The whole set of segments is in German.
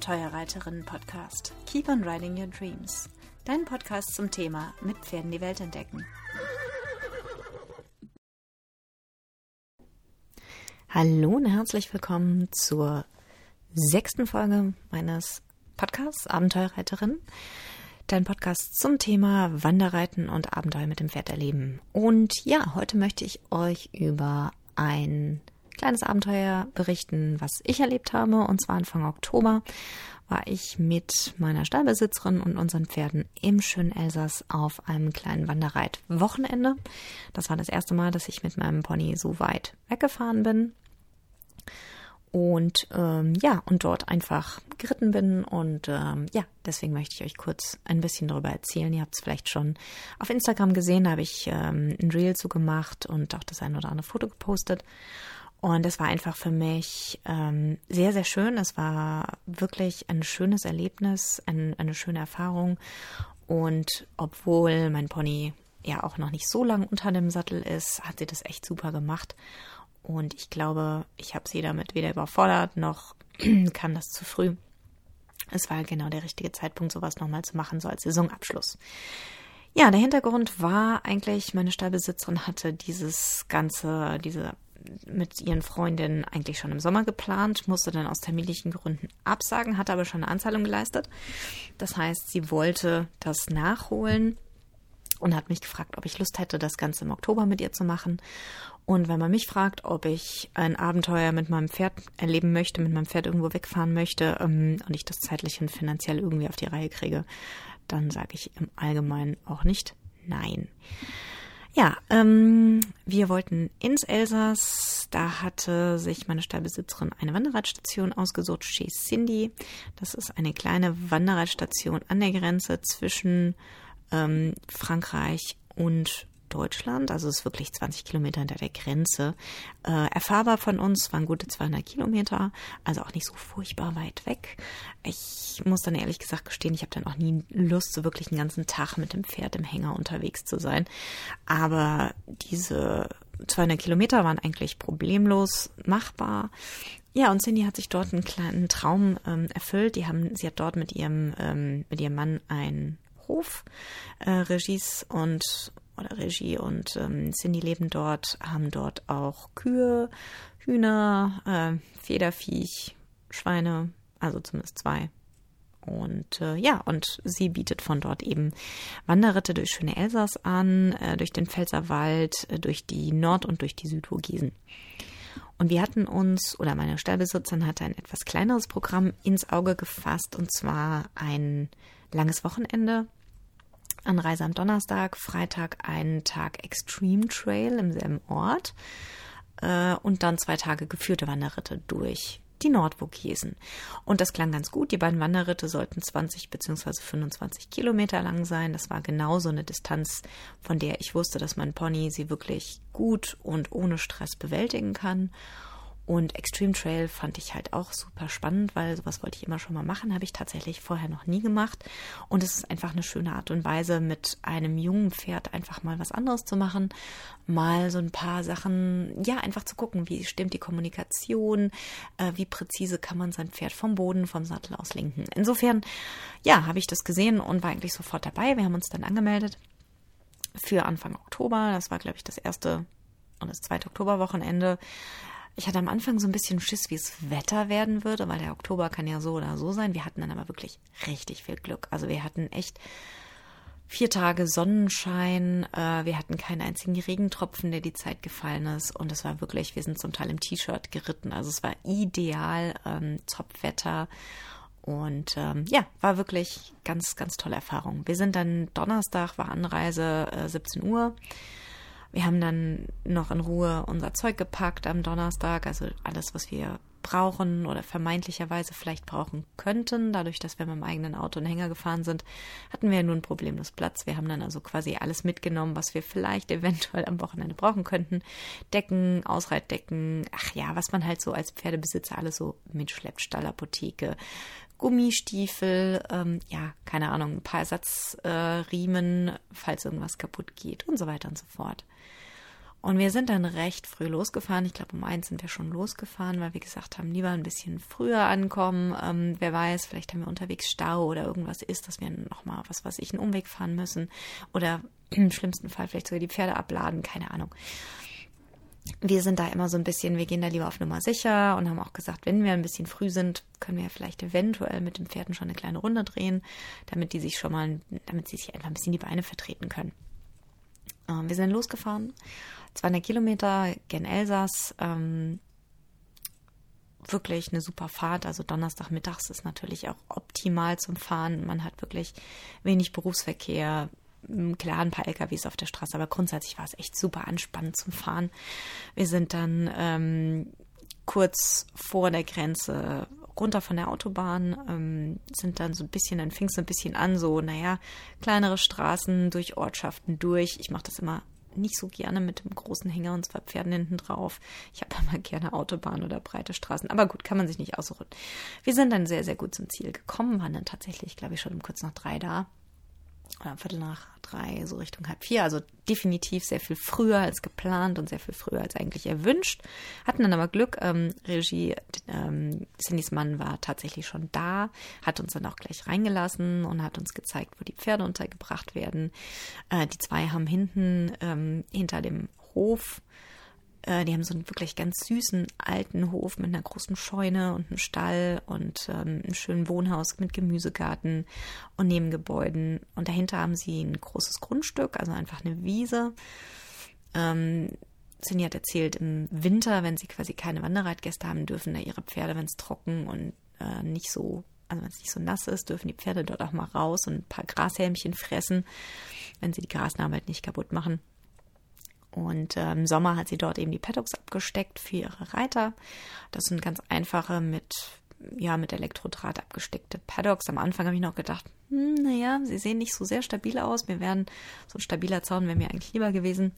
Abenteuerreiterinnen-Podcast Keep on Riding Your Dreams. Dein Podcast zum Thema mit Pferden die Welt entdecken. Hallo und herzlich willkommen zur sechsten Folge meines Podcasts Abenteuerreiterin. Dein Podcast zum Thema Wanderreiten und Abenteuer mit dem Pferd erleben. Und ja, heute möchte ich euch über ein kleines Abenteuer berichten, was ich erlebt habe. Und zwar Anfang Oktober war ich mit meiner Stallbesitzerin und unseren Pferden im schönen Elsass auf einem kleinen Wanderreit-Wochenende. Das war das erste Mal, dass ich mit meinem Pony so weit weggefahren bin. Und ähm, ja, und dort einfach geritten bin. Und ähm, ja, deswegen möchte ich euch kurz ein bisschen darüber erzählen. Ihr habt es vielleicht schon auf Instagram gesehen, da habe ich ähm, ein Reel zugemacht und auch das ein oder andere Foto gepostet. Und es war einfach für mich ähm, sehr, sehr schön. Es war wirklich ein schönes Erlebnis, ein, eine schöne Erfahrung. Und obwohl mein Pony ja auch noch nicht so lang unter dem Sattel ist, hat sie das echt super gemacht. Und ich glaube, ich habe sie damit weder überfordert, noch kam das zu früh. Es war genau der richtige Zeitpunkt, sowas nochmal zu machen, so als Saisonabschluss. Ja, der Hintergrund war eigentlich, meine Stallbesitzerin hatte dieses ganze, diese mit ihren Freundinnen eigentlich schon im Sommer geplant, musste dann aus terminlichen Gründen absagen, hatte aber schon eine Anzahlung geleistet. Das heißt, sie wollte das nachholen und hat mich gefragt, ob ich Lust hätte, das Ganze im Oktober mit ihr zu machen. Und wenn man mich fragt, ob ich ein Abenteuer mit meinem Pferd erleben möchte, mit meinem Pferd irgendwo wegfahren möchte ähm, und ich das zeitlich und finanziell irgendwie auf die Reihe kriege, dann sage ich im Allgemeinen auch nicht nein. Ja, ähm, wir wollten ins Elsass. Da hatte sich meine Stallbesitzerin eine Wanderradstation ausgesucht, Chez Cindy. Das ist eine kleine Wanderradstation an der Grenze zwischen ähm, Frankreich und Deutschland, also es ist wirklich 20 Kilometer hinter der Grenze. Äh, erfahrbar von uns waren gute 200 Kilometer, also auch nicht so furchtbar weit weg. Ich muss dann ehrlich gesagt gestehen, ich habe dann auch nie Lust, so wirklich einen ganzen Tag mit dem Pferd im Hänger unterwegs zu sein. Aber diese 200 Kilometer waren eigentlich problemlos machbar. Ja, und Cindy hat sich dort einen kleinen Traum ähm, erfüllt. Die haben, sie hat dort mit ihrem, ähm, mit ihrem Mann ein Hof, äh, Regies und oder Regie und ähm, Cindy leben dort, haben dort auch Kühe, Hühner, äh, Federviech, Schweine, also zumindest zwei. Und äh, ja, und sie bietet von dort eben Wanderritte durch schöne Elsass an, äh, durch den Pfälzerwald, äh, durch die Nord- und durch die Südvogesen. Und wir hatten uns, oder meine Stallbesitzerin hatte ein etwas kleineres Programm ins Auge gefasst, und zwar ein langes Wochenende Anreise am Donnerstag, Freitag einen Tag Extreme Trail im selben Ort äh, und dann zwei Tage geführte Wanderritte durch die Nordvogesen. Und das klang ganz gut. Die beiden Wanderritte sollten 20 bzw. 25 Kilometer lang sein. Das war genau so eine Distanz, von der ich wusste, dass mein Pony sie wirklich gut und ohne Stress bewältigen kann. Und Extreme Trail fand ich halt auch super spannend, weil sowas wollte ich immer schon mal machen, habe ich tatsächlich vorher noch nie gemacht. Und es ist einfach eine schöne Art und Weise, mit einem jungen Pferd einfach mal was anderes zu machen, mal so ein paar Sachen, ja, einfach zu gucken, wie stimmt die Kommunikation, äh, wie präzise kann man sein Pferd vom Boden, vom Sattel aus lenken. Insofern, ja, habe ich das gesehen und war eigentlich sofort dabei. Wir haben uns dann angemeldet für Anfang Oktober. Das war, glaube ich, das erste und das zweite Oktoberwochenende. Ich hatte am Anfang so ein bisschen Schiss, wie es Wetter werden würde, weil der Oktober kann ja so oder so sein. Wir hatten dann aber wirklich richtig viel Glück. Also wir hatten echt vier Tage Sonnenschein. Äh, wir hatten keinen einzigen Regentropfen, der die Zeit gefallen ist. Und es war wirklich, wir sind zum Teil im T-Shirt geritten. Also es war ideal, ähm, Top-Wetter. Und ähm, ja, war wirklich ganz, ganz tolle Erfahrung. Wir sind dann Donnerstag, war Anreise äh, 17 Uhr. Wir haben dann noch in Ruhe unser Zeug gepackt am Donnerstag, also alles, was wir brauchen oder vermeintlicherweise vielleicht brauchen könnten. Dadurch, dass wir mit dem eigenen Auto einen Hänger gefahren sind, hatten wir nun problemlos Platz. Wir haben dann also quasi alles mitgenommen, was wir vielleicht eventuell am Wochenende brauchen könnten. Decken, Ausreitdecken, ach ja, was man halt so als Pferdebesitzer alles so mitschleppt, Stallapotheke, Gummistiefel, ähm, ja, keine Ahnung, ein paar Ersatzriemen, äh, falls irgendwas kaputt geht und so weiter und so fort. Und wir sind dann recht früh losgefahren. Ich glaube, um eins sind wir schon losgefahren, weil wir gesagt haben, lieber ein bisschen früher ankommen. Ähm, wer weiß, vielleicht haben wir unterwegs Stau oder irgendwas ist, dass wir nochmal, was weiß ich, einen Umweg fahren müssen. Oder im schlimmsten Fall vielleicht sogar die Pferde abladen, keine Ahnung. Wir sind da immer so ein bisschen, wir gehen da lieber auf Nummer sicher und haben auch gesagt, wenn wir ein bisschen früh sind, können wir vielleicht eventuell mit den Pferden schon eine kleine Runde drehen, damit die sich schon mal, damit sie sich einfach ein bisschen die Beine vertreten können. Ähm, wir sind losgefahren 200 Kilometer gen Elsass. Ähm, wirklich eine super Fahrt. Also Donnerstagmittags ist natürlich auch optimal zum Fahren. Man hat wirklich wenig Berufsverkehr. Klar, ein paar LKWs auf der Straße, aber grundsätzlich war es echt super anspannend zum Fahren. Wir sind dann ähm, kurz vor der Grenze runter von der Autobahn, ähm, sind dann so ein bisschen, dann fing es ein bisschen an, so, naja, kleinere Straßen durch Ortschaften durch. Ich mache das immer nicht so gerne mit dem großen Hänger und zwei Pferden hinten drauf. Ich habe immer gerne Autobahn oder breite Straßen. Aber gut, kann man sich nicht aussuchen. Wir sind dann sehr, sehr gut zum Ziel gekommen, waren dann tatsächlich, glaube ich, schon um kurz nach drei da oder Viertel nach drei, so Richtung halb vier. Also definitiv sehr viel früher als geplant und sehr viel früher als eigentlich erwünscht. Hatten dann aber Glück. Ähm, Regie, ähm, Cindys Mann war tatsächlich schon da, hat uns dann auch gleich reingelassen und hat uns gezeigt, wo die Pferde untergebracht werden. Äh, die zwei haben hinten ähm, hinter dem Hof äh, die haben so einen wirklich ganz süßen alten Hof mit einer großen Scheune und einem Stall und ähm, einem schönen Wohnhaus mit Gemüsegarten und Nebengebäuden. Und dahinter haben sie ein großes Grundstück, also einfach eine Wiese. Ähm, Cindy hat erzählt, im Winter, wenn sie quasi keine Wanderreitgäste haben, dürfen da ihre Pferde, wenn es trocken und äh, nicht so, also wenn es nicht so nass ist, dürfen die Pferde dort auch mal raus und ein paar Grashelmchen fressen, wenn sie die Grasnarbe halt nicht kaputt machen. Und äh, im Sommer hat sie dort eben die Paddocks abgesteckt für ihre Reiter. Das sind ganz einfache mit, ja, mit Elektrodraht abgesteckte Paddocks. Am Anfang habe ich noch gedacht, hm, naja, sie sehen nicht so sehr stabil aus. Mir wären so ein stabiler Zaun wäre mir eigentlich lieber gewesen.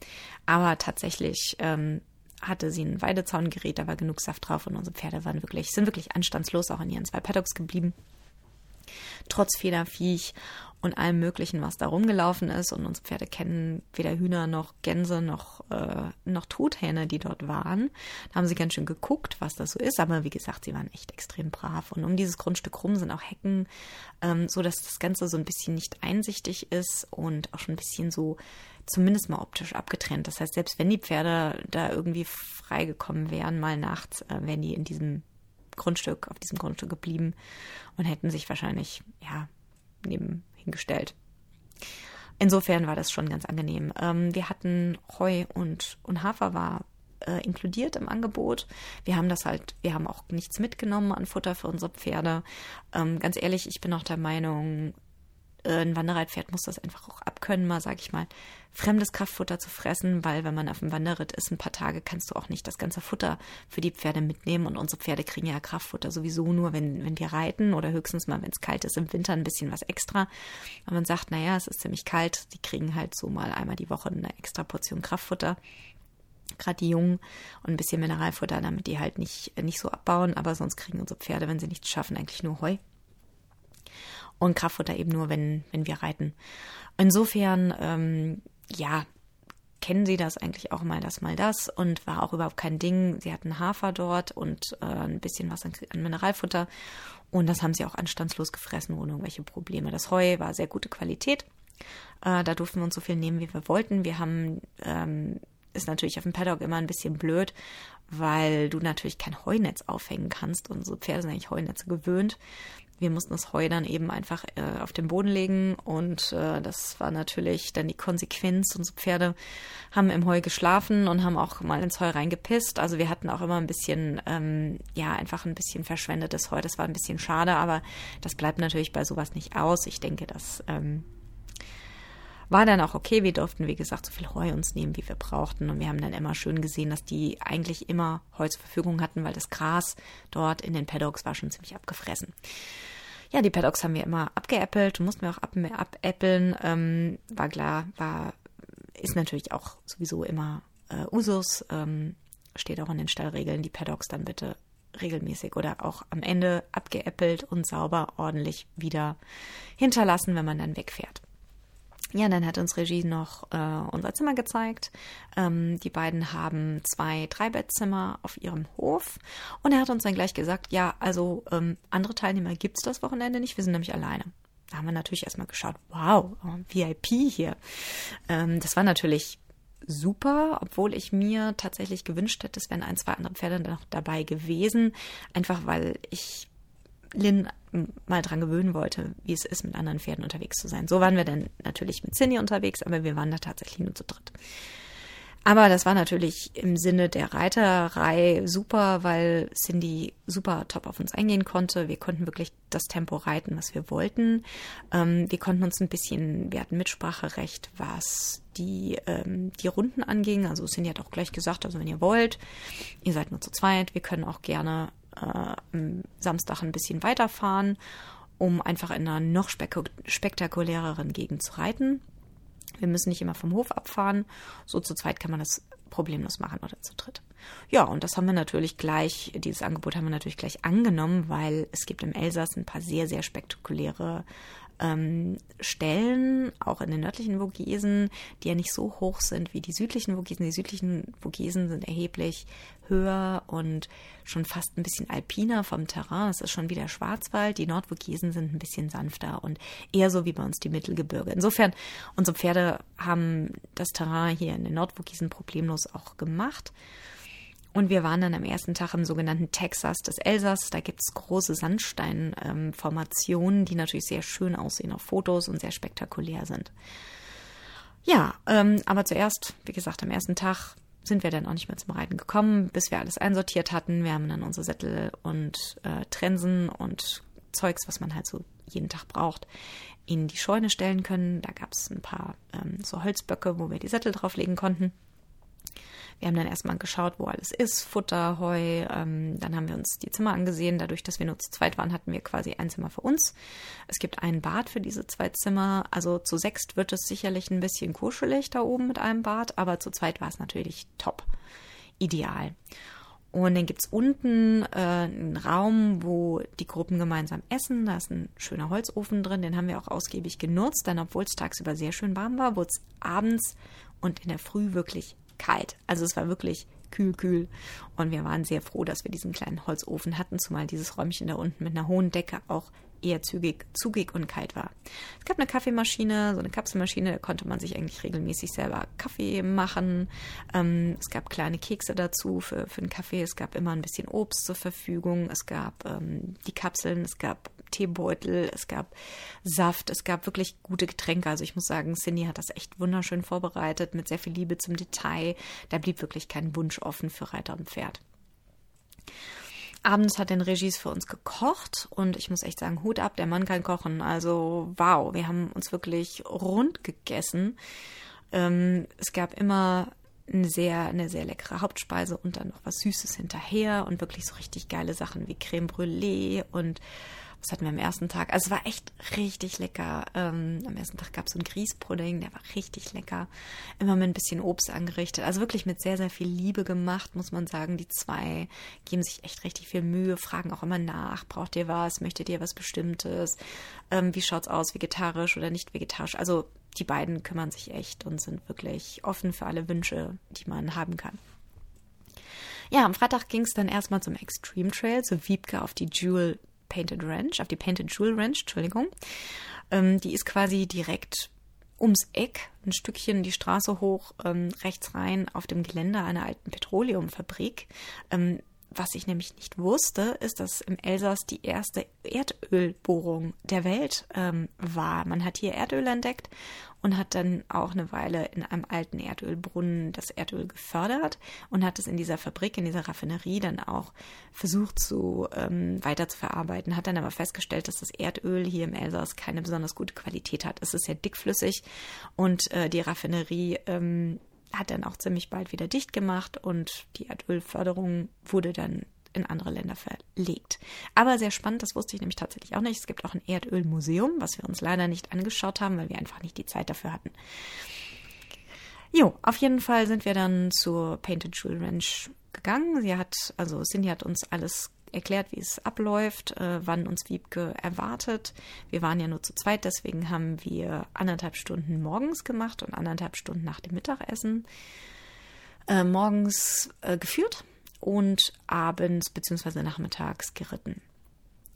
Aber tatsächlich ähm, hatte sie ein Weidezaungerät, da war genug Saft drauf und unsere Pferde waren wirklich, sind wirklich anstandslos auch in ihren zwei Paddocks geblieben trotz Federviech und allem Möglichen, was da rumgelaufen ist. Und unsere Pferde kennen weder Hühner noch Gänse noch, äh, noch Truthähne, die dort waren. Da haben sie ganz schön geguckt, was das so ist. Aber wie gesagt, sie waren echt extrem brav. Und um dieses Grundstück rum sind auch Hecken, ähm, so das Ganze so ein bisschen nicht einsichtig ist und auch schon ein bisschen so zumindest mal optisch abgetrennt. Das heißt, selbst wenn die Pferde da irgendwie freigekommen wären, mal nachts, äh, wären die in diesem Grundstück, auf diesem Grundstück geblieben und hätten sich wahrscheinlich, ja, neben hingestellt. Insofern war das schon ganz angenehm. Ähm, wir hatten Heu und, und Hafer war äh, inkludiert im Angebot. Wir haben das halt, wir haben auch nichts mitgenommen an Futter für unsere Pferde. Ähm, ganz ehrlich, ich bin auch der Meinung, äh, ein Wanderreitpferd muss das einfach auch abkönnen, mal, sag ich mal, fremdes Kraftfutter zu fressen, weil wenn man auf dem Wanderritt ist, ein paar Tage kannst du auch nicht das ganze Futter für die Pferde mitnehmen. Und unsere Pferde kriegen ja Kraftfutter sowieso nur, wenn, wenn wir reiten oder höchstens mal, wenn es kalt ist, im Winter ein bisschen was extra. Und man sagt, naja, es ist ziemlich kalt, die kriegen halt so mal einmal die Woche eine extra Portion Kraftfutter. Gerade die Jungen und ein bisschen Mineralfutter, damit die halt nicht, nicht so abbauen, aber sonst kriegen unsere Pferde, wenn sie nichts schaffen, eigentlich nur Heu. Und Kraftfutter eben nur, wenn, wenn wir reiten. Insofern, ähm, ja, kennen sie das eigentlich auch mal das, mal das und war auch überhaupt kein Ding. Sie hatten Hafer dort und äh, ein bisschen was an, an Mineralfutter und das haben sie auch anstandslos gefressen ohne irgendwelche Probleme. Das Heu war sehr gute Qualität. Äh, da durften wir uns so viel nehmen, wie wir wollten. Wir haben ähm, ist natürlich auf dem Paddock immer ein bisschen blöd, weil du natürlich kein Heunetz aufhängen kannst und so Pferde sind eigentlich Heunetze gewöhnt. Wir mussten das Heu dann eben einfach äh, auf den Boden legen und äh, das war natürlich dann die Konsequenz. Unsere Pferde haben im Heu geschlafen und haben auch mal ins Heu reingepisst. Also wir hatten auch immer ein bisschen, ähm, ja, einfach ein bisschen verschwendetes Heu. Das war ein bisschen schade, aber das bleibt natürlich bei sowas nicht aus. Ich denke, das ähm, war dann auch okay. Wir durften, wie gesagt, so viel Heu uns nehmen, wie wir brauchten. Und wir haben dann immer schön gesehen, dass die eigentlich immer Heu zur Verfügung hatten, weil das Gras dort in den Paddocks war schon ziemlich abgefressen. Ja, die Paddocks haben wir immer abgeäppelt, mussten wir auch ab, abäppeln. Ähm, war klar, war, ist natürlich auch sowieso immer äh, Usus, ähm, steht auch in den Stallregeln, die Paddocks dann bitte regelmäßig oder auch am Ende abgeäppelt und sauber ordentlich wieder hinterlassen, wenn man dann wegfährt. Ja, dann hat uns Regie noch äh, unser Zimmer gezeigt. Ähm, die beiden haben zwei Dreibettzimmer auf ihrem Hof. Und er hat uns dann gleich gesagt, ja, also ähm, andere Teilnehmer gibt es das Wochenende nicht, wir sind nämlich alleine. Da haben wir natürlich erstmal geschaut, wow, VIP hier. Ähm, das war natürlich super, obwohl ich mir tatsächlich gewünscht hätte, es wären ein, zwei andere Pferde noch dabei gewesen. Einfach weil ich Lynn mal dran gewöhnen wollte, wie es ist, mit anderen Pferden unterwegs zu sein. So waren wir dann natürlich mit Cindy unterwegs, aber wir waren da tatsächlich nur zu dritt. Aber das war natürlich im Sinne der Reiterei super, weil Cindy super top auf uns eingehen konnte. Wir konnten wirklich das Tempo reiten, was wir wollten. Ähm, wir konnten uns ein bisschen, wir hatten Mitspracherecht, was die, ähm, die Runden anging. Also Cindy hat auch gleich gesagt, also wenn ihr wollt, ihr seid nur zu zweit, wir können auch gerne äh, am Samstag ein bisschen weiterfahren, um einfach in einer noch spek spektakuläreren Gegend zu reiten. Wir müssen nicht immer vom Hof abfahren. So zu zweit kann man das problemlos machen oder zu dritt. Ja, und das haben wir natürlich gleich, dieses Angebot haben wir natürlich gleich angenommen, weil es gibt im Elsass ein paar sehr, sehr spektakuläre ähm, Stellen, auch in den nördlichen Vogesen, die ja nicht so hoch sind wie die südlichen Vogesen. Die südlichen Vogesen sind erheblich höher und schon fast ein bisschen alpiner vom Terrain. Es ist schon wieder Schwarzwald. Die Nordvogesen sind ein bisschen sanfter und eher so wie bei uns die Mittelgebirge. Insofern, unsere Pferde haben das Terrain hier in den Nordvogesen problemlos auch gemacht. Und wir waren dann am ersten Tag im sogenannten Texas des Elsass. Da gibt es große Sandsteinformationen, ähm, die natürlich sehr schön aussehen auf Fotos und sehr spektakulär sind. Ja, ähm, aber zuerst, wie gesagt, am ersten Tag sind wir dann auch nicht mehr zum Reiten gekommen, bis wir alles einsortiert hatten. Wir haben dann unsere Sättel und äh, Trensen und Zeugs, was man halt so jeden Tag braucht, in die Scheune stellen können. Da gab es ein paar ähm, so Holzböcke, wo wir die Sättel drauflegen konnten. Wir haben dann erstmal geschaut, wo alles ist, Futter, Heu. Ähm, dann haben wir uns die Zimmer angesehen. Dadurch, dass wir nur zu zweit waren, hatten wir quasi ein Zimmer für uns. Es gibt ein Bad für diese zwei Zimmer. Also zu sechst wird es sicherlich ein bisschen kuschelig da oben mit einem Bad, aber zu zweit war es natürlich top. Ideal. Und dann gibt es unten äh, einen Raum, wo die Gruppen gemeinsam essen. Da ist ein schöner Holzofen drin, den haben wir auch ausgiebig genutzt. Dann, obwohl es tagsüber sehr schön warm war, wurde es abends und in der Früh wirklich kalt. Also es war wirklich kühl, kühl. Und wir waren sehr froh, dass wir diesen kleinen Holzofen hatten, zumal dieses Räumchen da unten mit einer hohen Decke auch eher zügig, zugig und kalt war. Es gab eine Kaffeemaschine, so eine Kapselmaschine, da konnte man sich eigentlich regelmäßig selber Kaffee machen. Ähm, es gab kleine Kekse dazu für, für den Kaffee. Es gab immer ein bisschen Obst zur Verfügung. Es gab ähm, die Kapseln, es gab Teebeutel, es gab Saft, es gab wirklich gute Getränke. Also ich muss sagen, Cindy hat das echt wunderschön vorbereitet, mit sehr viel Liebe zum Detail. Da blieb wirklich kein Wunsch offen für Reiter und Pferd. Abends hat den Regis für uns gekocht und ich muss echt sagen, Hut ab, der Mann kann kochen. Also wow, wir haben uns wirklich rund gegessen. Ähm, es gab immer eine sehr, eine sehr leckere Hauptspeise und dann noch was Süßes hinterher und wirklich so richtig geile Sachen wie Creme Brûlée und was hatten wir am ersten Tag? Also es war echt richtig lecker. Ähm, am ersten Tag gab es so einen Grießpudding, der war richtig lecker. Immer mit ein bisschen Obst angerichtet. Also wirklich mit sehr, sehr viel Liebe gemacht, muss man sagen. Die zwei geben sich echt richtig viel Mühe, fragen auch immer nach. Braucht ihr was? Möchtet ihr was Bestimmtes? Ähm, wie schaut's aus? Vegetarisch oder nicht vegetarisch? Also die beiden kümmern sich echt und sind wirklich offen für alle Wünsche, die man haben kann. Ja, am Freitag ging es dann erstmal zum Extreme Trail, zu Wiebke auf die Jewel Painted Ranch, auf die Painted Jewel Ranch, Entschuldigung. Ähm, die ist quasi direkt ums Eck, ein Stückchen die Straße hoch, ähm, rechts rein auf dem Gelände einer alten Petroleumfabrik. Ähm, was ich nämlich nicht wusste, ist, dass im Elsass die erste Erdölbohrung der Welt ähm, war. Man hat hier Erdöl entdeckt und hat dann auch eine Weile in einem alten Erdölbrunnen das Erdöl gefördert und hat es in dieser Fabrik, in dieser Raffinerie dann auch versucht zu ähm, weiter zu verarbeiten, hat dann aber festgestellt, dass das Erdöl hier im Elsass keine besonders gute Qualität hat. Es ist sehr dickflüssig und äh, die Raffinerie ähm, hat dann auch ziemlich bald wieder dicht gemacht und die Erdölförderung wurde dann in andere Länder verlegt. Aber sehr spannend, das wusste ich nämlich tatsächlich auch nicht. Es gibt auch ein Erdölmuseum, was wir uns leider nicht angeschaut haben, weil wir einfach nicht die Zeit dafür hatten. Jo, auf jeden Fall sind wir dann zur Painted Jewel Ranch gegangen. Sie hat, also Cindy hat uns alles erklärt, wie es abläuft, äh, wann uns Wiebke erwartet. Wir waren ja nur zu zweit, deswegen haben wir anderthalb Stunden morgens gemacht und anderthalb Stunden nach dem Mittagessen. Äh, morgens äh, geführt und abends bzw. nachmittags geritten.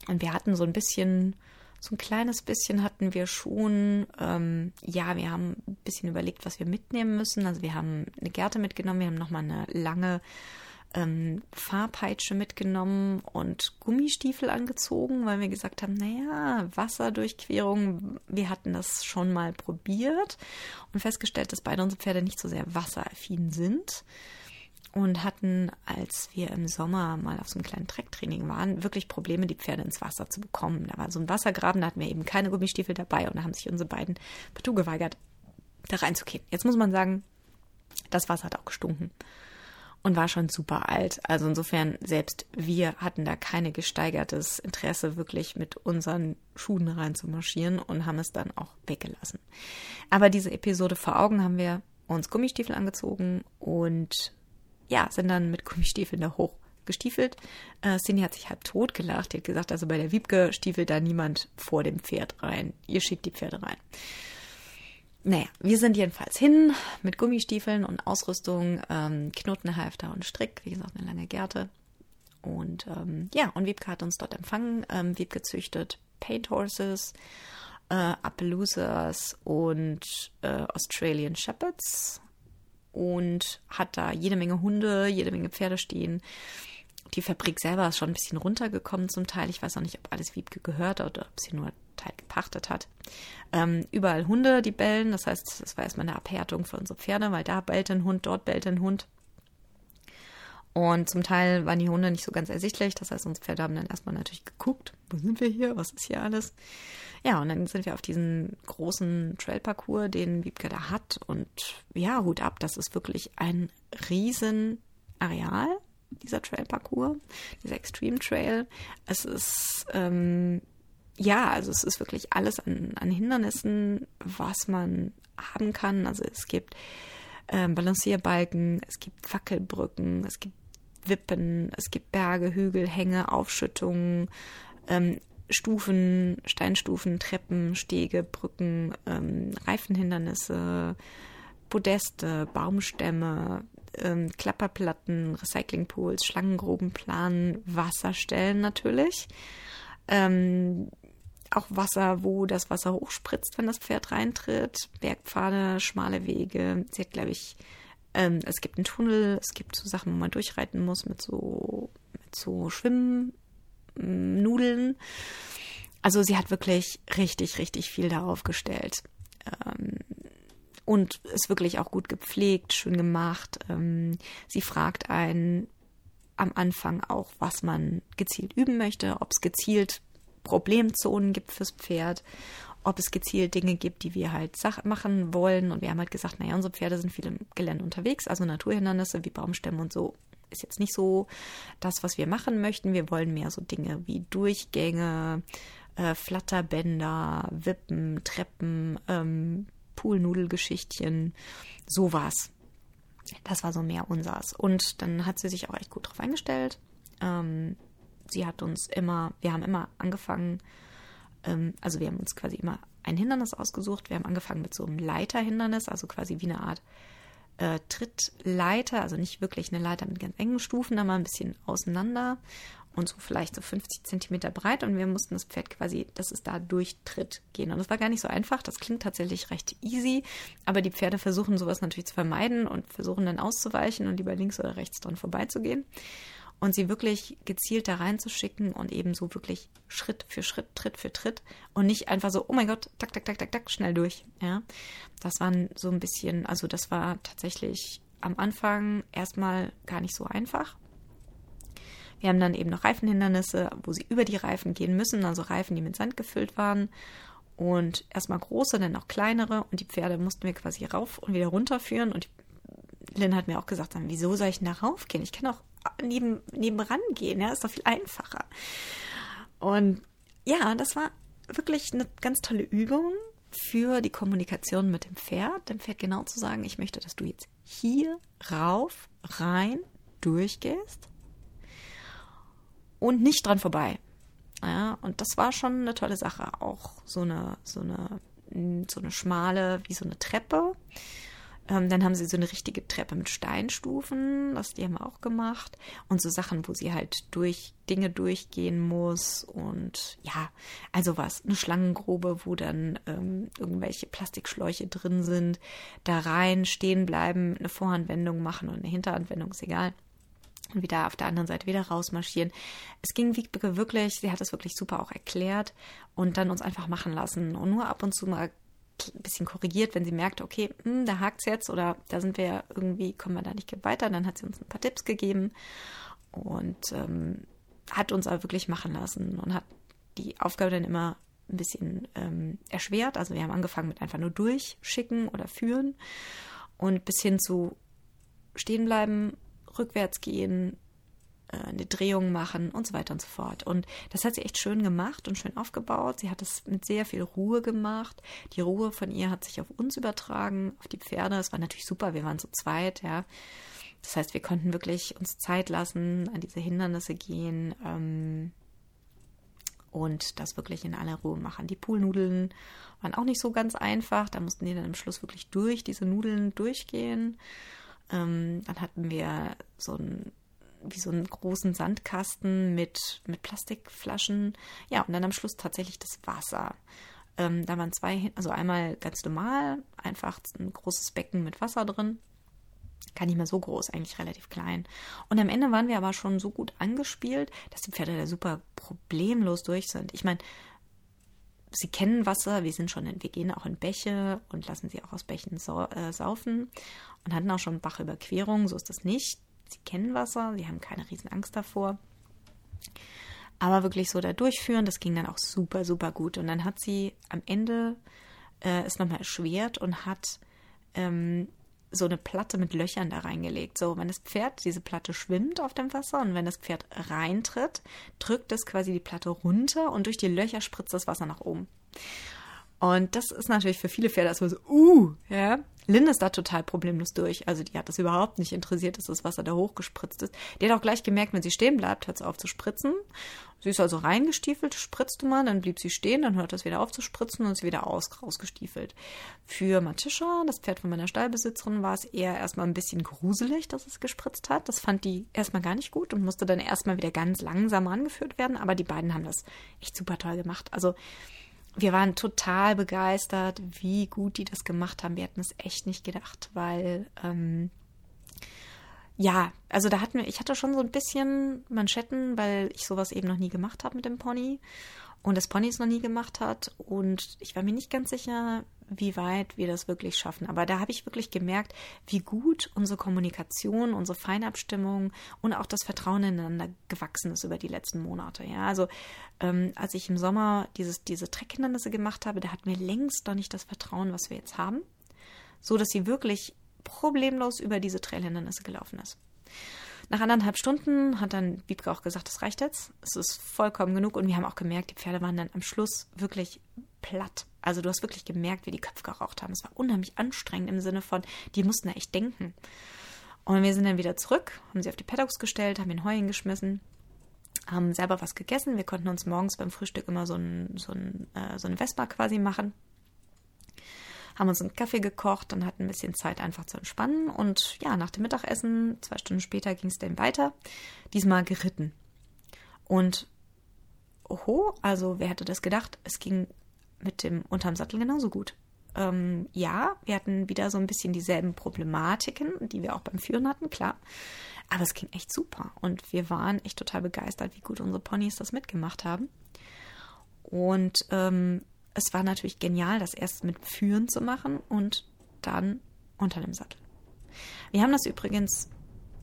Und wir hatten so ein bisschen so ein kleines bisschen hatten wir schon, ähm, ja, wir haben ein bisschen überlegt, was wir mitnehmen müssen. Also wir haben eine Gerte mitgenommen, wir haben nochmal eine lange ähm, Fahrpeitsche mitgenommen und Gummistiefel angezogen, weil wir gesagt haben, naja, Wasserdurchquerung, wir hatten das schon mal probiert und festgestellt, dass beide unsere Pferde nicht so sehr wasseraffin sind und hatten, als wir im Sommer mal auf so einem kleinen Trecktraining waren, wirklich Probleme, die Pferde ins Wasser zu bekommen. Da war so ein Wassergraben, da hatten wir eben keine Gummistiefel dabei und da haben sich unsere beiden partout geweigert, da reinzugehen. Jetzt muss man sagen, das Wasser hat auch gestunken und war schon super alt. Also insofern, selbst wir hatten da keine gesteigertes Interesse, wirklich mit unseren Schuhen reinzumarschieren und haben es dann auch weggelassen. Aber diese Episode vor Augen haben wir uns Gummistiefel angezogen und ja, sind dann mit Gummistiefeln da hoch gestiefelt. Äh, Cindy hat sich halb tot gelacht. Die hat gesagt, also bei der Wiebke stiefelt da niemand vor dem Pferd rein. Ihr schickt die Pferde rein. Naja, wir sind jedenfalls hin mit Gummistiefeln und Ausrüstung, ähm, Knotenhalfter und Strick, wie gesagt, eine lange Gerte. Und ähm, ja, und Wiebke hat uns dort empfangen. Ähm, Wiebke züchtet Paint Horses, äh, Appaloosas und äh, Australian Shepherds und hat da jede Menge Hunde, jede Menge Pferde stehen. Die Fabrik selber ist schon ein bisschen runtergekommen zum Teil. Ich weiß auch nicht, ob alles Wiebke gehört oder ob sie nur Teil gepachtet hat. Ähm, überall Hunde, die bellen. Das heißt, das war erstmal eine Abhärtung für unsere Pferde, weil da bellt ein Hund, dort bellt ein Hund. Und zum Teil waren die Hunde nicht so ganz ersichtlich. Das heißt, unsere Pferde haben dann erstmal natürlich geguckt, wo sind wir hier, was ist hier alles. Ja, und dann sind wir auf diesen großen Trailparcours, den Wiebke da hat. Und ja, Hut ab, das ist wirklich ein riesen Areal, dieser Trailparcours, dieser Extreme Trail. Es ist, ähm, ja, also es ist wirklich alles an, an Hindernissen, was man haben kann. Also es gibt ähm, Balancierbalken, es gibt Fackelbrücken, es gibt Wippen, es gibt Berge, Hügel, Hänge, Aufschüttungen, ähm, Stufen, Steinstufen, Treppen, Stege, Brücken, ähm, Reifenhindernisse, Podeste, Baumstämme, ähm, Klapperplatten, Recyclingpools, Schlangengrobenplanen, Wasserstellen natürlich. Ähm, auch Wasser, wo das Wasser hochspritzt, wenn das Pferd reintritt. Bergpfade, schmale Wege. Sie hat, glaube ich, ähm, es gibt einen Tunnel, es gibt so Sachen, wo man durchreiten muss mit so, mit so Schwimmen. Nudeln. Also sie hat wirklich richtig, richtig viel darauf gestellt. Ähm, und ist wirklich auch gut gepflegt, schön gemacht. Ähm, sie fragt einen am Anfang auch, was man gezielt üben möchte, ob es gezielt Problemzonen gibt fürs Pferd, ob es gezielt Dinge gibt, die wir halt machen wollen. Und wir haben halt gesagt, naja, unsere Pferde sind viel im Gelände unterwegs, also Naturhindernisse wie Baumstämme und so ist jetzt nicht so das, was wir machen möchten. Wir wollen mehr so Dinge wie Durchgänge, äh, Flatterbänder, Wippen, Treppen, ähm, Poolnudelgeschichtchen, sowas. Das war so mehr unsers. Und dann hat sie sich auch echt gut drauf eingestellt. Ähm, sie hat uns immer, wir haben immer angefangen, ähm, also wir haben uns quasi immer ein Hindernis ausgesucht. Wir haben angefangen mit so einem Leiterhindernis, also quasi wie eine Art äh, Trittleiter, also nicht wirklich eine Leiter mit ganz engen Stufen, mal ein bisschen auseinander und so vielleicht so 50 Zentimeter breit und wir mussten das Pferd quasi, dass es da durchtritt gehen. Und das war gar nicht so einfach. Das klingt tatsächlich recht easy, aber die Pferde versuchen sowas natürlich zu vermeiden und versuchen dann auszuweichen und lieber links oder rechts dran vorbeizugehen und sie wirklich gezielt da reinzuschicken und eben so wirklich Schritt für Schritt, Tritt für Tritt und nicht einfach so, oh mein Gott, tak, tak, tak, tak, tak, schnell durch. Ja, das war so ein bisschen, also das war tatsächlich am Anfang erstmal gar nicht so einfach. Wir haben dann eben noch Reifenhindernisse, wo sie über die Reifen gehen müssen, also Reifen, die mit Sand gefüllt waren. Und erstmal große, dann auch kleinere. Und die Pferde mussten wir quasi rauf und wieder runter führen. Und Lynn hat mir auch gesagt, wieso soll ich da raufgehen? Ich kann auch neben, nebenan gehen, ja, ist doch viel einfacher. Und ja, das war wirklich eine ganz tolle Übung für die Kommunikation mit dem Pferd, dem Pferd genau zu sagen, ich möchte, dass du jetzt hier rauf, rein, durchgehst. Und nicht dran vorbei. Ja, und das war schon eine tolle Sache. Auch so eine, so eine, so eine schmale, wie so eine Treppe. Ähm, dann haben sie so eine richtige Treppe mit Steinstufen, das die haben wir auch gemacht. Und so Sachen, wo sie halt durch Dinge durchgehen muss. Und ja, also was, eine Schlangengrube, wo dann ähm, irgendwelche Plastikschläuche drin sind, da rein stehen bleiben, eine Vorhandwendung machen und eine Hinterhandwendung, ist egal und wieder auf der anderen Seite wieder rausmarschieren. Es ging wirklich, sie hat es wirklich super auch erklärt und dann uns einfach machen lassen und nur ab und zu mal ein bisschen korrigiert, wenn sie merkte, okay, hm, da hakt's jetzt oder da sind wir irgendwie, kommen wir da nicht weiter, dann hat sie uns ein paar Tipps gegeben und ähm, hat uns aber wirklich machen lassen und hat die Aufgabe dann immer ein bisschen ähm, erschwert. Also wir haben angefangen mit einfach nur durchschicken oder führen und bis hin zu stehen bleiben, rückwärts gehen, äh, eine Drehung machen und so weiter und so fort. Und das hat sie echt schön gemacht und schön aufgebaut. Sie hat es mit sehr viel Ruhe gemacht. Die Ruhe von ihr hat sich auf uns übertragen, auf die Pferde. Es war natürlich super, wir waren zu zweit, ja. Das heißt, wir konnten wirklich uns Zeit lassen, an diese Hindernisse gehen ähm, und das wirklich in aller Ruhe machen. Die Poolnudeln waren auch nicht so ganz einfach. Da mussten die dann am Schluss wirklich durch diese Nudeln durchgehen. Ähm, dann hatten wir so ein wie so einen großen Sandkasten mit, mit Plastikflaschen. Ja, und dann am Schluss tatsächlich das Wasser. Ähm, da waren zwei, also einmal ganz normal, einfach ein großes Becken mit Wasser drin. Gar nicht mehr so groß, eigentlich relativ klein. Und am Ende waren wir aber schon so gut angespielt, dass die Pferde da super problemlos durch sind. Ich meine, sie kennen Wasser, wir sind schon in, wir gehen auch in Bäche und lassen sie auch aus Bächen sau, äh, saufen und hatten auch schon Bachüberquerungen, so ist das nicht. Sie kennen Wasser, sie haben keine riesen Angst davor. Aber wirklich so da durchführen, das ging dann auch super, super gut. Und dann hat sie am Ende äh, es nochmal erschwert und hat ähm, so eine Platte mit Löchern da reingelegt. So, wenn das Pferd, diese Platte schwimmt auf dem Wasser und wenn das Pferd reintritt, drückt es quasi die Platte runter und durch die Löcher spritzt das Wasser nach oben. Und das ist natürlich für viele Pferde so, uh, ja. Lynn ist da total problemlos durch. Also die hat das überhaupt nicht interessiert, dass das Wasser da hochgespritzt ist. Die hat auch gleich gemerkt, wenn sie stehen bleibt, hört sie auf zu spritzen. Sie ist also reingestiefelt, spritzt du mal, dann blieb sie stehen, dann hört das wieder auf zu spritzen und ist wieder aus, rausgestiefelt. Für Matisha, das Pferd von meiner Stallbesitzerin, war es eher erstmal ein bisschen gruselig, dass es gespritzt hat. Das fand die erstmal gar nicht gut und musste dann erstmal wieder ganz langsam angeführt werden. Aber die beiden haben das echt super toll gemacht. Also wir waren total begeistert, wie gut die das gemacht haben. Wir hätten es echt nicht gedacht, weil ähm, ja, also da hatten wir, ich hatte schon so ein bisschen Manschetten, weil ich sowas eben noch nie gemacht habe mit dem Pony und das Pony es noch nie gemacht hat und ich war mir nicht ganz sicher, wie weit wir das wirklich schaffen. Aber da habe ich wirklich gemerkt, wie gut unsere Kommunikation, unsere Feinabstimmung und auch das Vertrauen ineinander gewachsen ist über die letzten Monate. Ja, also ähm, als ich im Sommer dieses, diese Treckhindernisse gemacht habe, da hatten wir längst noch nicht das Vertrauen, was wir jetzt haben, so dass sie wirklich problemlos über diese Trailhindernisse gelaufen ist. Nach anderthalb Stunden hat dann Wiebke auch gesagt, das reicht jetzt. Es ist vollkommen genug. Und wir haben auch gemerkt, die Pferde waren dann am Schluss wirklich platt. Also du hast wirklich gemerkt, wie die Köpfe geraucht haben. Es war unheimlich anstrengend im Sinne von, die mussten da echt denken. Und wir sind dann wieder zurück, haben sie auf die Paddocks gestellt, haben den Heu hingeschmissen, haben selber was gegessen. Wir konnten uns morgens beim Frühstück immer so, ein, so, ein, äh, so eine Vespa quasi machen. Haben uns einen Kaffee gekocht und hatten ein bisschen Zeit einfach zu entspannen. Und ja, nach dem Mittagessen, zwei Stunden später, ging es dann weiter. Diesmal geritten. Und oho, also wer hätte das gedacht? Es ging mit dem unterm Sattel genauso gut. Ähm, ja, wir hatten wieder so ein bisschen dieselben Problematiken, die wir auch beim Führen hatten, klar. Aber es ging echt super. Und wir waren echt total begeistert, wie gut unsere Ponys das mitgemacht haben. Und ähm, es war natürlich genial, das erst mit Führen zu machen und dann unter dem Sattel. Wir haben das übrigens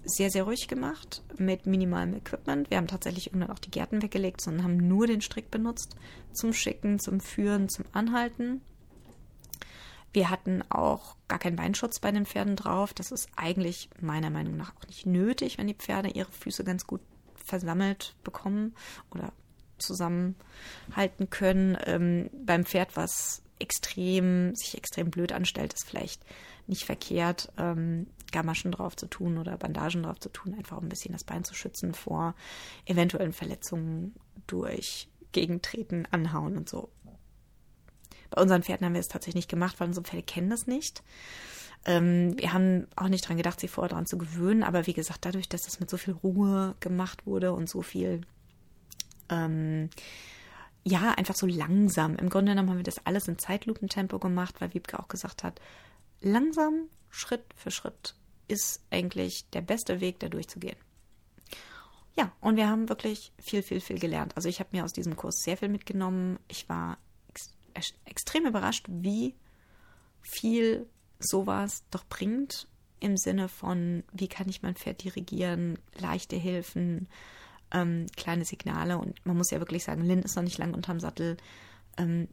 sehr, sehr ruhig gemacht mit minimalem Equipment. Wir haben tatsächlich irgendwann auch die Gärten weggelegt, sondern haben nur den Strick benutzt zum Schicken, zum Führen, zum Anhalten. Wir hatten auch gar keinen Beinschutz bei den Pferden drauf. Das ist eigentlich meiner Meinung nach auch nicht nötig, wenn die Pferde ihre Füße ganz gut versammelt bekommen oder zusammenhalten können. Ähm, beim Pferd, was extrem, sich extrem blöd anstellt, ist vielleicht nicht verkehrt. Ähm, Gamaschen drauf zu tun oder Bandagen drauf zu tun, einfach um ein bisschen das Bein zu schützen vor eventuellen Verletzungen durch Gegentreten, Anhauen und so. Bei unseren Pferden haben wir es tatsächlich nicht gemacht, weil unsere Pferde kennen das nicht. Ähm, wir haben auch nicht dran gedacht, sie vorher daran zu gewöhnen, aber wie gesagt, dadurch, dass das mit so viel Ruhe gemacht wurde und so viel, ähm, ja, einfach so langsam. Im Grunde genommen haben wir das alles in Zeitlupentempo gemacht, weil Wiebke auch gesagt hat, langsam, Schritt für Schritt ist eigentlich der beste Weg, da durchzugehen. Ja, und wir haben wirklich viel, viel, viel gelernt. Also ich habe mir aus diesem Kurs sehr viel mitgenommen. Ich war ex extrem überrascht, wie viel sowas doch bringt im Sinne von, wie kann ich mein Pferd dirigieren, leichte Hilfen, ähm, kleine Signale. Und man muss ja wirklich sagen, Lynn ist noch nicht lang unterm Sattel. Ähm,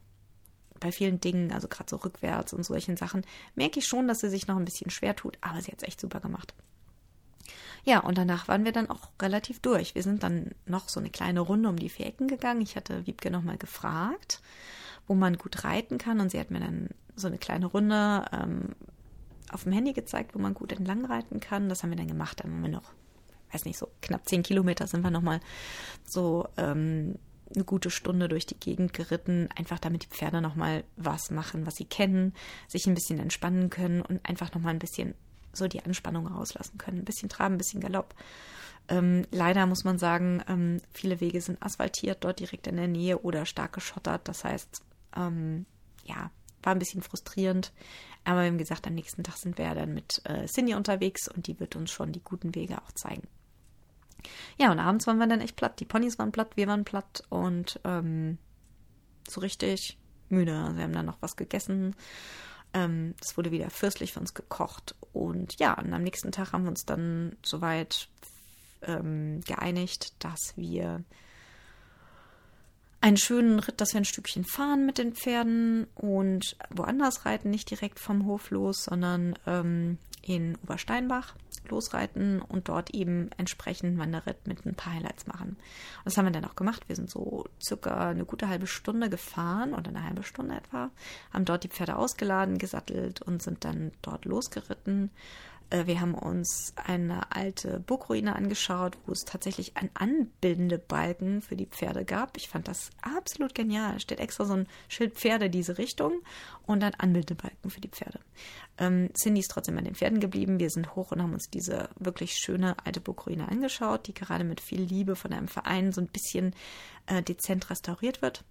bei vielen Dingen, also gerade so rückwärts und solchen Sachen, merke ich schon, dass sie sich noch ein bisschen schwer tut, aber sie hat es echt super gemacht. Ja, und danach waren wir dann auch relativ durch. Wir sind dann noch so eine kleine Runde um die vier Ecken gegangen. Ich hatte Wiebke nochmal gefragt, wo man gut reiten kann. Und sie hat mir dann so eine kleine Runde ähm, auf dem Handy gezeigt, wo man gut entlang reiten kann. Das haben wir dann gemacht. Dann haben wir noch, weiß nicht, so knapp zehn Kilometer sind wir nochmal so ähm, eine gute Stunde durch die Gegend geritten, einfach damit die Pferde nochmal was machen, was sie kennen, sich ein bisschen entspannen können und einfach nochmal ein bisschen so die Anspannung rauslassen können. Ein bisschen Traben, ein bisschen Galopp. Ähm, leider muss man sagen, ähm, viele Wege sind asphaltiert, dort direkt in der Nähe oder stark geschottert. Das heißt, ähm, ja, war ein bisschen frustrierend. Aber haben gesagt, am nächsten Tag sind wir ja dann mit äh, Cindy unterwegs und die wird uns schon die guten Wege auch zeigen. Ja, und abends waren wir dann echt platt. Die Ponys waren platt, wir waren platt und ähm, so richtig müde. Also wir haben dann noch was gegessen ähm, es wurde wieder fürstlich für uns gekocht. Und ja, und am nächsten Tag haben wir uns dann soweit ähm, geeinigt, dass wir einen schönen Ritt, dass wir ein Stückchen fahren mit den Pferden und woanders reiten, nicht direkt vom Hof los, sondern ähm, in Obersteinbach losreiten und dort eben entsprechend Wanderritt mit ein paar Highlights machen. Und das haben wir dann auch gemacht. Wir sind so circa eine gute halbe Stunde gefahren oder eine halbe Stunde etwa, haben dort die Pferde ausgeladen, gesattelt und sind dann dort losgeritten wir haben uns eine alte Burgruine angeschaut, wo es tatsächlich ein anbildende Balken für die Pferde gab. Ich fand das absolut genial. Steht extra so ein Schild Pferde diese Richtung und dann anbildende Balken für die Pferde. Ähm, Cindy ist trotzdem an den Pferden geblieben. Wir sind hoch und haben uns diese wirklich schöne alte Burgruine angeschaut, die gerade mit viel Liebe von einem Verein so ein bisschen äh, dezent restauriert wird.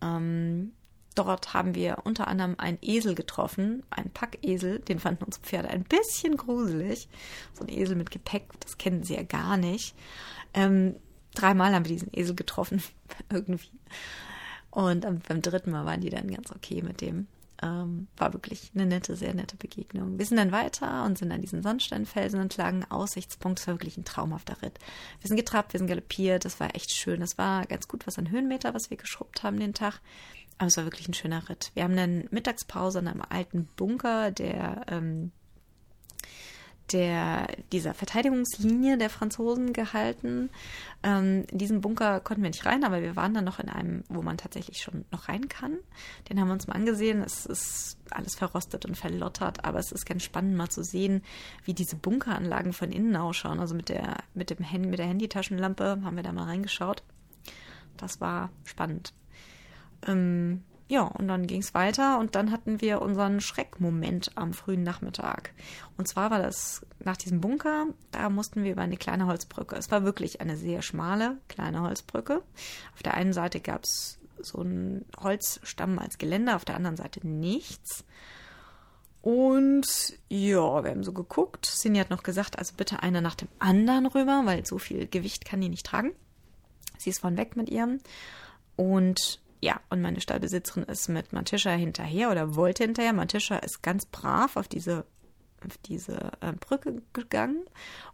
Ähm, Dort haben wir unter anderem einen Esel getroffen, einen Packesel, den fanden unsere Pferde ein bisschen gruselig. So ein Esel mit Gepäck, das kennen sie ja gar nicht. Ähm, dreimal haben wir diesen Esel getroffen, irgendwie. Und beim dritten Mal waren die dann ganz okay mit dem. Ähm, war wirklich eine nette, sehr nette Begegnung. Wir sind dann weiter und sind an diesen Sandsteinfelsen entlang. Aussichtspunkt, es war wirklich ein traumhafter Ritt. Wir sind getrabt, wir sind galoppiert, das war echt schön. Es war ganz gut was an Höhenmeter, was wir geschrubbt haben den Tag. Aber es war wirklich ein schöner Ritt. Wir haben dann Mittagspause in einem alten Bunker, der, ähm, der dieser Verteidigungslinie der Franzosen gehalten. Ähm, in diesen Bunker konnten wir nicht rein, aber wir waren dann noch in einem, wo man tatsächlich schon noch rein kann. Den haben wir uns mal angesehen. Es ist alles verrostet und verlottert, aber es ist ganz spannend mal zu sehen, wie diese Bunkeranlagen von innen ausschauen. Also mit der, mit dem Hand, mit der Handytaschenlampe haben wir da mal reingeschaut. Das war spannend. Ähm, ja, und dann ging es weiter und dann hatten wir unseren Schreckmoment am frühen Nachmittag. Und zwar war das nach diesem Bunker, da mussten wir über eine kleine Holzbrücke. Es war wirklich eine sehr schmale kleine Holzbrücke. Auf der einen Seite gab es so einen Holzstamm als Geländer, auf der anderen Seite nichts. Und ja, wir haben so geguckt. Cindy hat noch gesagt, also bitte einer nach dem anderen rüber, weil so viel Gewicht kann die nicht tragen. Sie ist von weg mit ihrem. Und ja, und meine Stallbesitzerin ist mit Matischa hinterher oder wollte hinterher. Matischa ist ganz brav auf diese, auf diese äh, Brücke gegangen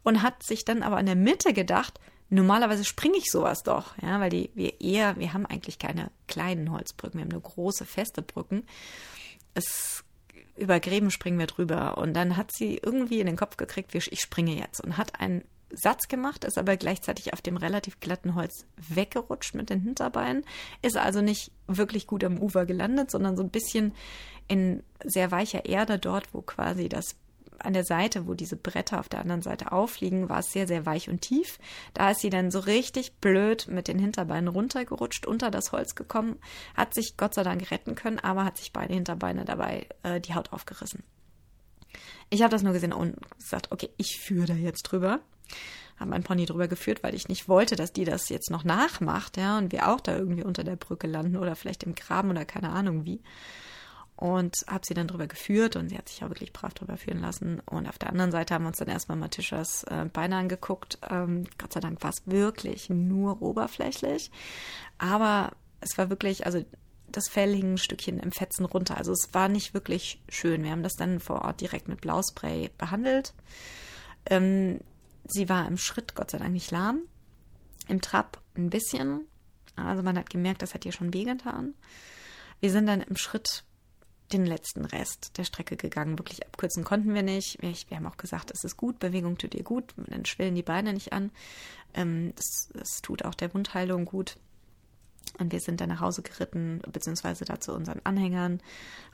und hat sich dann aber in der Mitte gedacht, normalerweise springe ich sowas doch, ja, weil die, wir eher, wir haben eigentlich keine kleinen Holzbrücken, wir haben nur große, feste Brücken. Es über Gräben springen wir drüber. Und dann hat sie irgendwie in den Kopf gekriegt, ich springe jetzt und hat einen Satz gemacht, ist aber gleichzeitig auf dem relativ glatten Holz weggerutscht mit den Hinterbeinen, ist also nicht wirklich gut am Ufer gelandet, sondern so ein bisschen in sehr weicher Erde dort, wo quasi das an der Seite, wo diese Bretter auf der anderen Seite aufliegen, war es sehr, sehr weich und tief. Da ist sie dann so richtig blöd mit den Hinterbeinen runtergerutscht, unter das Holz gekommen, hat sich Gott sei Dank retten können, aber hat sich beide Hinterbeine dabei äh, die Haut aufgerissen. Ich habe das nur gesehen und gesagt, okay, ich führe da jetzt drüber. Habe mein Pony drüber geführt, weil ich nicht wollte, dass die das jetzt noch nachmacht, ja, und wir auch da irgendwie unter der Brücke landen oder vielleicht im Graben oder keine Ahnung wie und habe sie dann drüber geführt und sie hat sich auch wirklich brav drüber führen lassen. Und auf der anderen Seite haben wir uns dann erstmal Matischas äh, Beine angeguckt. Ähm, Gott sei Dank war es wirklich nur oberflächlich, aber es war wirklich, also das Fell hing ein Stückchen im Fetzen runter. Also es war nicht wirklich schön. Wir haben das dann vor Ort direkt mit Blauspray behandelt. Ähm, sie war im Schritt, Gott sei Dank, nicht lahm. Im Trab ein bisschen. Also man hat gemerkt, das hat ihr schon wehgetan. Wir sind dann im Schritt den letzten Rest der Strecke gegangen. Wirklich abkürzen konnten wir nicht. Wir, haben auch gesagt, es ist gut, Bewegung tut ihr gut, dann schwellen die Beine nicht an. Ähm, das, das tut auch der Wundheilung gut. Und wir sind dann nach Hause geritten, beziehungsweise da zu unseren Anhängern,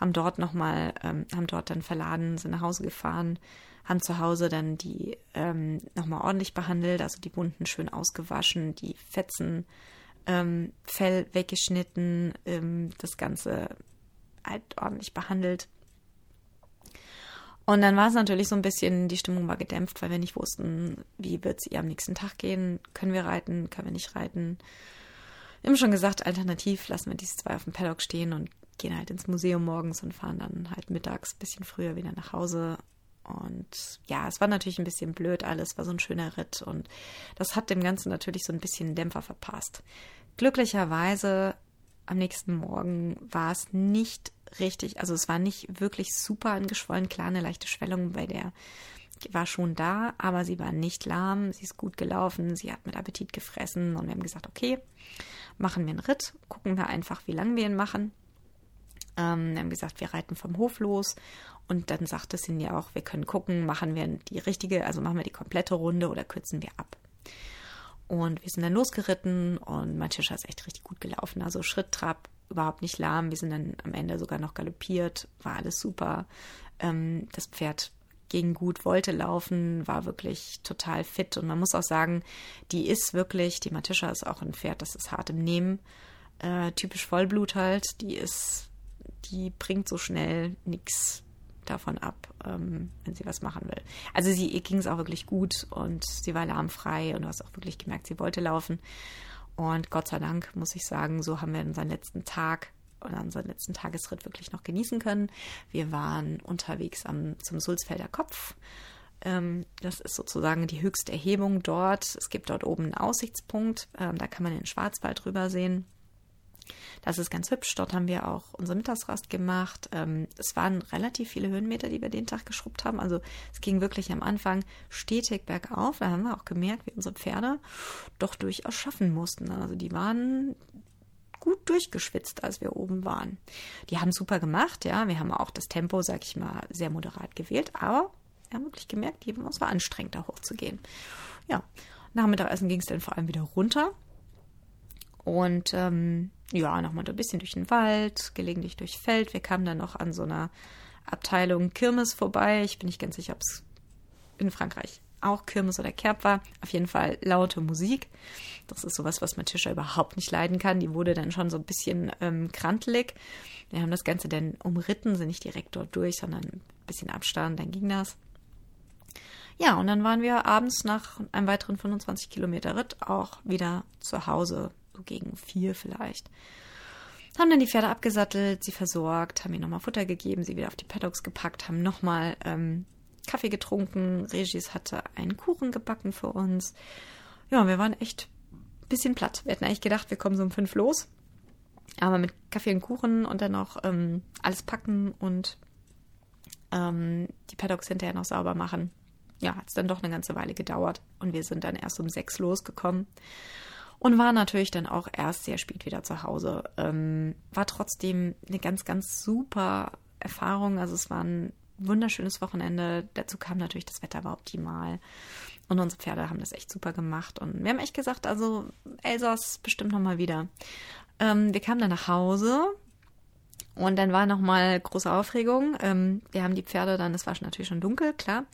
haben dort nochmal, ähm, haben dort dann verladen, sind nach Hause gefahren, haben zu Hause dann die ähm, nochmal ordentlich behandelt, also die Wunden schön ausgewaschen, die Fetzen, ähm, Fell weggeschnitten, ähm, das Ganze halt ordentlich behandelt. Und dann war es natürlich so ein bisschen, die Stimmung war gedämpft, weil wir nicht wussten, wie wird es ihr am nächsten Tag gehen. Können wir reiten, können wir nicht reiten. Haben schon gesagt, alternativ lassen wir diese zwei auf dem Paddock stehen und gehen halt ins Museum morgens und fahren dann halt mittags ein bisschen früher wieder nach Hause. Und ja, es war natürlich ein bisschen blöd alles, war so ein schöner Ritt und das hat dem Ganzen natürlich so ein bisschen Dämpfer verpasst. Glücklicherweise am nächsten Morgen war es nicht richtig, also es war nicht wirklich super angeschwollen, klar eine leichte Schwellung bei der war schon da, aber sie war nicht lahm, sie ist gut gelaufen, sie hat mit Appetit gefressen und wir haben gesagt, okay, machen wir einen Ritt, gucken wir einfach, wie lange wir ihn machen. Ähm, wir haben gesagt, wir reiten vom Hof los und dann sagte Cindy auch, wir können gucken, machen wir die richtige, also machen wir die komplette Runde oder kürzen wir ab. Und wir sind dann losgeritten und mein Tisch ist echt richtig gut gelaufen. Also Schritt, Trab, überhaupt nicht lahm. Wir sind dann am Ende sogar noch galoppiert, war alles super. Ähm, das Pferd ging gut, wollte laufen, war wirklich total fit. Und man muss auch sagen, die ist wirklich, die Matischa ist auch ein Pferd, das ist hart im Nehmen. Äh, typisch Vollblut halt. Die ist, die bringt so schnell nichts davon ab, ähm, wenn sie was machen will. Also sie, ging es auch wirklich gut und sie war lahmfrei und du hast auch wirklich gemerkt, sie wollte laufen. Und Gott sei Dank, muss ich sagen, so haben wir unseren letzten Tag oder unseren letzten Tagesritt wirklich noch genießen können. Wir waren unterwegs am, zum Sulzfelder Kopf. Ähm, das ist sozusagen die höchste Erhebung dort. Es gibt dort oben einen Aussichtspunkt. Ähm, da kann man den Schwarzwald drüber sehen. Das ist ganz hübsch. Dort haben wir auch unsere Mittagsrast gemacht. Ähm, es waren relativ viele Höhenmeter, die wir den Tag geschrubbt haben. Also es ging wirklich am Anfang stetig bergauf. Da haben wir auch gemerkt, wie unsere Pferde doch durchaus schaffen mussten. Also die waren gut durchgeschwitzt, als wir oben waren. Die haben super gemacht, ja. Wir haben auch das Tempo, sag ich mal, sehr moderat gewählt, aber wir haben wirklich gemerkt, es war anstrengend, da hochzugehen. Ja, nach Mittagessen ging es dann vor allem wieder runter. Und ähm, ja, nochmal ein bisschen durch den Wald, gelegentlich durch Feld. Wir kamen dann noch an so einer Abteilung Kirmes vorbei. Ich bin nicht ganz sicher, ob es in Frankreich auch Kirmes oder Kerb war. Auf jeden Fall laute Musik. Das ist sowas, was Matischa überhaupt nicht leiden kann. Die wurde dann schon so ein bisschen ähm, krantelig. Wir haben das Ganze dann umritten, sind nicht direkt dort durch, sondern ein bisschen Abstand, dann ging das. Ja, und dann waren wir abends nach einem weiteren 25 Kilometer Ritt auch wieder zu Hause so gegen vier vielleicht. Haben dann die Pferde abgesattelt, sie versorgt, haben ihnen nochmal Futter gegeben, sie wieder auf die Paddocks gepackt, haben nochmal ähm, Kaffee getrunken. Regis hatte einen Kuchen gebacken für uns. Ja, wir waren echt ein bisschen platt. Wir hätten eigentlich gedacht, wir kommen so um fünf los. Aber mit Kaffee und Kuchen und dann noch ähm, alles packen und ähm, die Paddocks hinterher noch sauber machen. Ja, hat es dann doch eine ganze Weile gedauert. Und wir sind dann erst um sechs losgekommen und war natürlich dann auch erst sehr spät wieder zu Hause. Ähm, war trotzdem eine ganz, ganz super Erfahrung. Also es war ein wunderschönes Wochenende. Dazu kam natürlich, das Wetter war optimal. Und unsere Pferde haben das echt super gemacht. Und wir haben echt gesagt, also Elsass bestimmt nochmal wieder. Ähm, wir kamen dann nach Hause Und dann war nochmal große Aufregung. Ähm, wir haben die Pferde dann, es war natürlich schon dunkel, klar.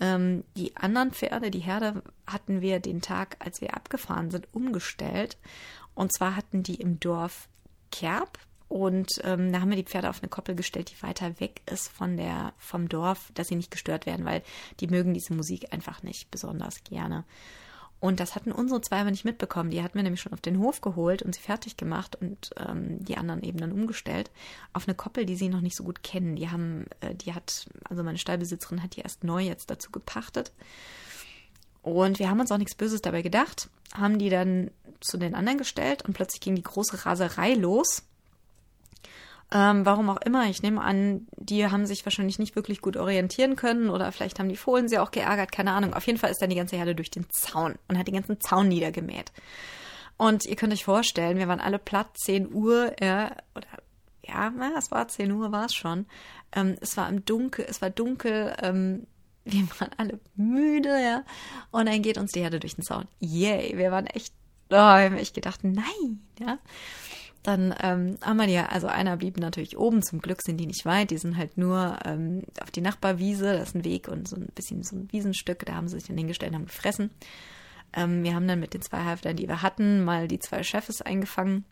Ähm, die anderen Pferde, die Herde, hatten wir den Tag, als wir abgefahren sind, umgestellt. Und zwar hatten die im Dorf Kerb. Und ähm, da haben wir die Pferde auf eine Koppel gestellt, die weiter weg ist von der, vom Dorf, dass sie nicht gestört werden, weil die mögen diese Musik einfach nicht besonders gerne. Und das hatten unsere zwei aber nicht mitbekommen. Die hatten wir nämlich schon auf den Hof geholt und sie fertig gemacht und ähm, die anderen eben dann umgestellt auf eine Koppel, die sie noch nicht so gut kennen. Die haben, äh, die hat, also meine Stallbesitzerin hat die erst neu jetzt dazu gepachtet. Und wir haben uns auch nichts Böses dabei gedacht, haben die dann zu den anderen gestellt und plötzlich ging die große Raserei los. Ähm, warum auch immer, ich nehme an, die haben sich wahrscheinlich nicht wirklich gut orientieren können oder vielleicht haben die Fohlen sie auch geärgert, keine Ahnung. Auf jeden Fall ist dann die ganze Herde durch den Zaun und hat den ganzen Zaun niedergemäht. Und ihr könnt euch vorstellen, wir waren alle platt, 10 Uhr, äh, oder ja, es war 10 Uhr, war es schon. Ähm, es war im Dunkel, es war dunkel, ähm, wir waren alle müde, ja. Und dann geht uns die Herde durch den Zaun. Yay, wir waren echt, oh, wir haben echt gedacht, nein, ja. Dann ähm, haben wir ja, also einer blieb natürlich oben, zum Glück sind die nicht weit, die sind halt nur ähm, auf die Nachbarwiese, das ist ein Weg und so ein bisschen so ein Wiesenstück, da haben sie sich dann hingestellt und haben gefressen. Ähm, wir haben dann mit den zwei Halftern, die wir hatten, mal die zwei Chefs eingefangen.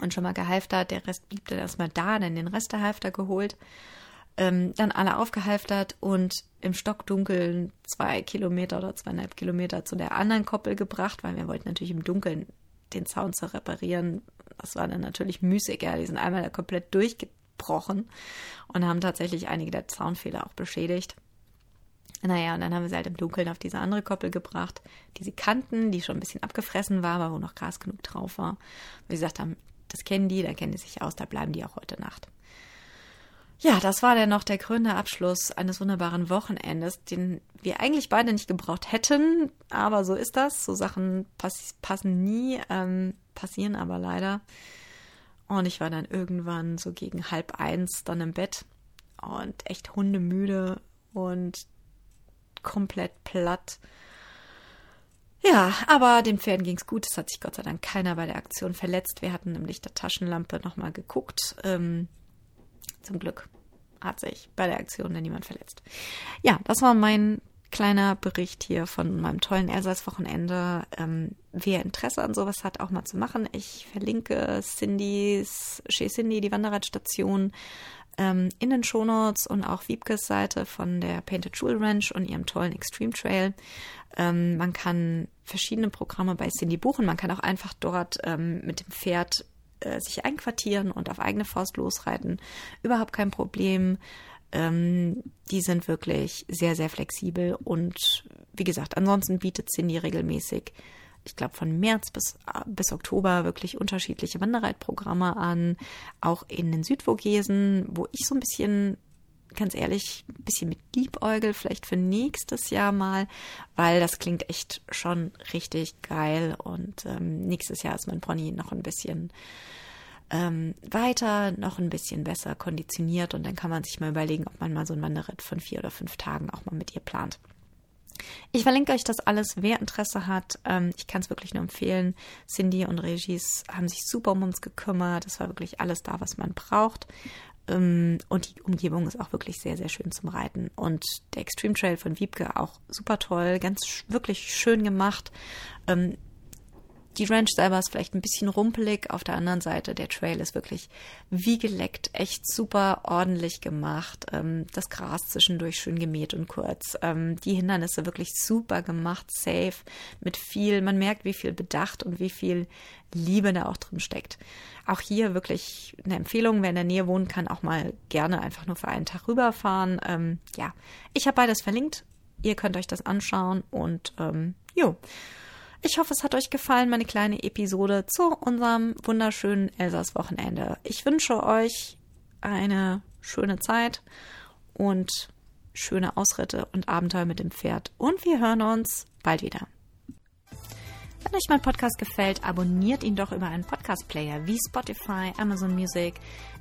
Und schon mal gehalftert, der Rest blieb dann erstmal da, dann den Rest der Halfter geholt. Ähm, dann alle aufgehalftert und im Stockdunkeln zwei Kilometer oder zweieinhalb Kilometer zu der anderen Koppel gebracht, weil wir wollten natürlich im Dunkeln den Zaun zu reparieren, das war dann natürlich müßig, ja. Die sind einmal komplett durchgebrochen und haben tatsächlich einige der Zaunfehler auch beschädigt. Naja, und dann haben wir sie halt im Dunkeln auf diese andere Koppel gebracht, die sie kannten, die schon ein bisschen abgefressen war, aber wo noch Gras genug drauf war. Wie gesagt haben, das kennen die, da kennen die sich aus, da bleiben die auch heute Nacht. Ja, das war dann noch der krönende Abschluss eines wunderbaren Wochenendes, den wir eigentlich beide nicht gebraucht hätten, aber so ist das. So Sachen pass passen nie, ähm, passieren aber leider. Und ich war dann irgendwann so gegen halb eins dann im Bett und echt hundemüde und komplett platt. Ja, aber den Pferden ging's gut. Es hat sich Gott sei Dank keiner bei der Aktion verletzt. Wir hatten nämlich der Taschenlampe nochmal geguckt. Ähm, zum Glück hat sich bei der Aktion dann niemand verletzt. Ja, das war mein kleiner Bericht hier von meinem tollen Elsass-Wochenende. Ähm, wer Interesse an sowas hat, auch mal zu machen. Ich verlinke Cindy's, Chez Cindy, die Wanderradstation, ähm, in den Shownotes und auch Wiebkes Seite von der Painted Jewel Ranch und ihrem tollen Extreme Trail. Ähm, man kann verschiedene Programme bei Cindy buchen. Man kann auch einfach dort ähm, mit dem Pferd äh, sich einquartieren und auf eigene Faust losreiten. Überhaupt kein Problem. Ähm, die sind wirklich sehr, sehr flexibel und wie gesagt, ansonsten bietet Cindy regelmäßig, ich glaube von März bis, äh, bis Oktober wirklich unterschiedliche Wanderreitprogramme an, auch in den Südvogesen, wo ich so ein bisschen ganz ehrlich, ein bisschen mit Liebäugel, vielleicht für nächstes Jahr mal, weil das klingt echt schon richtig geil und ähm, nächstes Jahr ist mein Pony noch ein bisschen ähm, weiter, noch ein bisschen besser konditioniert und dann kann man sich mal überlegen, ob man mal so ein Wanderritt von vier oder fünf Tagen auch mal mit ihr plant. Ich verlinke euch das alles, wer Interesse hat. Ähm, ich kann es wirklich nur empfehlen. Cindy und Regis haben sich super um uns gekümmert. Es war wirklich alles da, was man braucht. Ähm, und die Umgebung ist auch wirklich sehr, sehr schön zum Reiten. Und der Extreme Trail von Wiebke auch super toll, ganz wirklich schön gemacht. Ähm, die Ranch selber ist vielleicht ein bisschen rumpelig. Auf der anderen Seite, der Trail ist wirklich wie geleckt, echt super ordentlich gemacht. Ähm, das Gras zwischendurch schön gemäht und kurz. Ähm, die Hindernisse wirklich super gemacht, safe, mit viel, man merkt, wie viel Bedacht und wie viel Liebe da auch drin steckt. Auch hier wirklich eine Empfehlung, wer in der Nähe wohnen kann, auch mal gerne einfach nur für einen Tag rüberfahren. Ähm, ja, ich habe beides verlinkt. Ihr könnt euch das anschauen und ähm, jo. Ich hoffe, es hat euch gefallen, meine kleine Episode zu unserem wunderschönen Elsass-Wochenende. Ich wünsche euch eine schöne Zeit und schöne Ausritte und Abenteuer mit dem Pferd. Und wir hören uns bald wieder. Wenn euch mein Podcast gefällt, abonniert ihn doch über einen Podcast-Player wie Spotify, Amazon Music,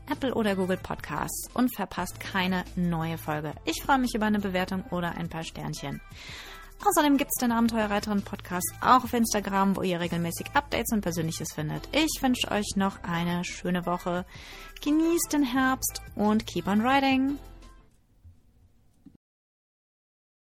Apple oder Google Podcasts und verpasst keine neue Folge. Ich freue mich über eine Bewertung oder ein paar Sternchen. Außerdem gibt es den Abenteuerreiterin Podcast auch auf Instagram, wo ihr regelmäßig Updates und Persönliches findet. Ich wünsche euch noch eine schöne Woche. Genießt den Herbst und keep on riding!